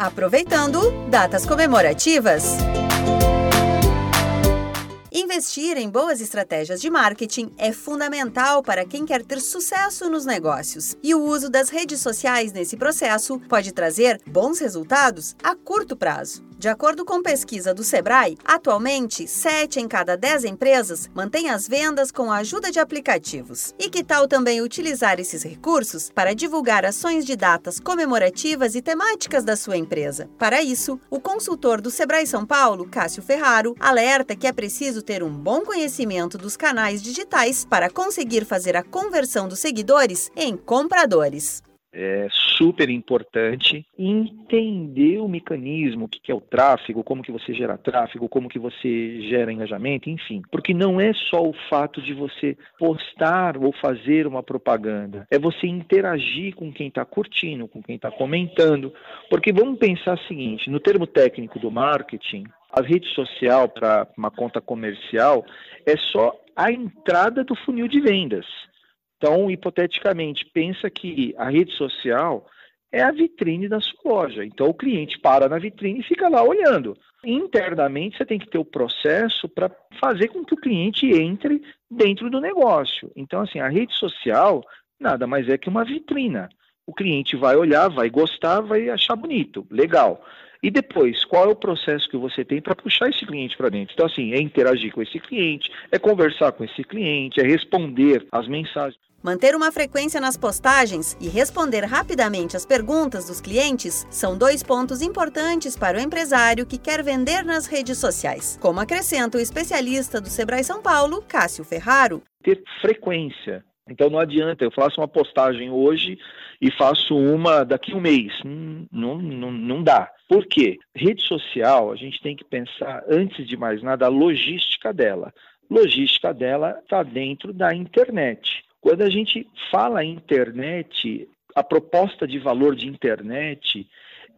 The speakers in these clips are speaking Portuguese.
Aproveitando datas comemorativas. Investir em boas estratégias de marketing é fundamental para quem quer ter sucesso nos negócios. E o uso das redes sociais nesse processo pode trazer bons resultados a curto prazo. De acordo com pesquisa do Sebrae, atualmente 7 em cada 10 empresas mantêm as vendas com a ajuda de aplicativos. E que tal também utilizar esses recursos para divulgar ações de datas comemorativas e temáticas da sua empresa? Para isso, o consultor do Sebrae São Paulo, Cássio Ferraro, alerta que é preciso ter um bom conhecimento dos canais digitais para conseguir fazer a conversão dos seguidores em compradores é super importante entender o mecanismo, o que é o tráfego, como que você gera tráfego, como que você gera engajamento, enfim. Porque não é só o fato de você postar ou fazer uma propaganda, é você interagir com quem está curtindo, com quem está comentando. Porque vamos pensar o seguinte, no termo técnico do marketing, a rede social para uma conta comercial é só a entrada do funil de vendas. Então, hipoteticamente, pensa que a rede social é a vitrine da sua loja. Então, o cliente para na vitrine e fica lá olhando. Internamente, você tem que ter o processo para fazer com que o cliente entre dentro do negócio. Então, assim, a rede social nada mais é que uma vitrina. O cliente vai olhar, vai gostar, vai achar bonito, legal. E depois, qual é o processo que você tem para puxar esse cliente para dentro? Então, assim, é interagir com esse cliente, é conversar com esse cliente, é responder as mensagens. Manter uma frequência nas postagens e responder rapidamente às perguntas dos clientes são dois pontos importantes para o empresário que quer vender nas redes sociais, como acrescenta o especialista do Sebrae São Paulo, Cássio Ferraro. Ter frequência. Então não adianta, eu faço uma postagem hoje e faço uma daqui a um mês. Hum, não, não, não dá. Por quê? Rede social, a gente tem que pensar, antes de mais nada, a logística dela. Logística dela está dentro da internet. Quando a gente fala internet, a proposta de valor de internet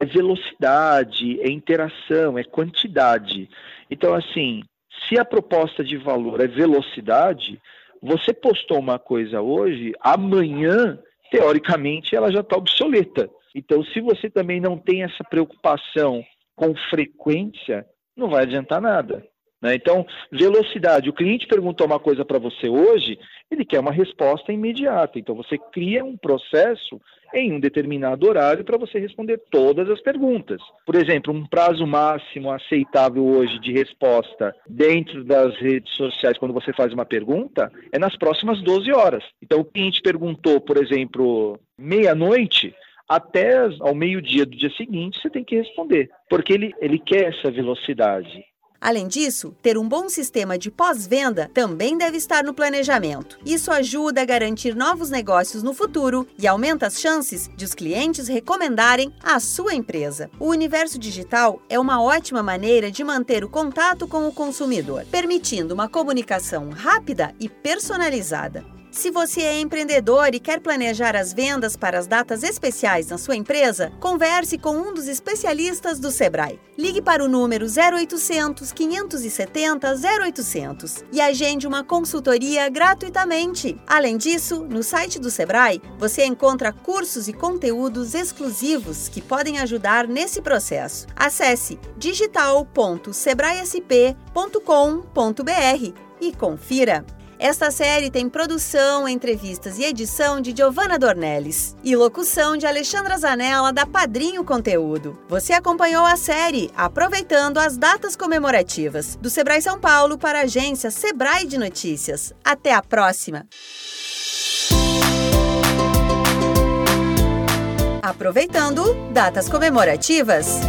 é velocidade, é interação, é quantidade. Então, assim, se a proposta de valor é velocidade, você postou uma coisa hoje, amanhã, teoricamente, ela já está obsoleta. Então, se você também não tem essa preocupação com frequência, não vai adiantar nada. Né? Então, velocidade. O cliente perguntou uma coisa para você hoje, ele quer uma resposta imediata. Então, você cria um processo em um determinado horário para você responder todas as perguntas. Por exemplo, um prazo máximo aceitável hoje de resposta dentro das redes sociais, quando você faz uma pergunta, é nas próximas 12 horas. Então, o cliente perguntou, por exemplo, meia-noite, até ao meio-dia do dia seguinte você tem que responder, porque ele, ele quer essa velocidade. Além disso, ter um bom sistema de pós-venda também deve estar no planejamento. Isso ajuda a garantir novos negócios no futuro e aumenta as chances de os clientes recomendarem a sua empresa. O universo digital é uma ótima maneira de manter o contato com o consumidor, permitindo uma comunicação rápida e personalizada. Se você é empreendedor e quer planejar as vendas para as datas especiais na sua empresa, converse com um dos especialistas do Sebrae. Ligue para o número 0800 570 0800 e agende uma consultoria gratuitamente. Além disso, no site do Sebrae você encontra cursos e conteúdos exclusivos que podem ajudar nesse processo. Acesse digital.sebraesp.com.br e confira. Esta série tem produção, entrevistas e edição de Giovanna Dornelles e locução de Alexandra Zanella da Padrinho Conteúdo. Você acompanhou a série aproveitando as datas comemorativas do Sebrae São Paulo para a agência Sebrae de Notícias. Até a próxima! Aproveitando datas comemorativas.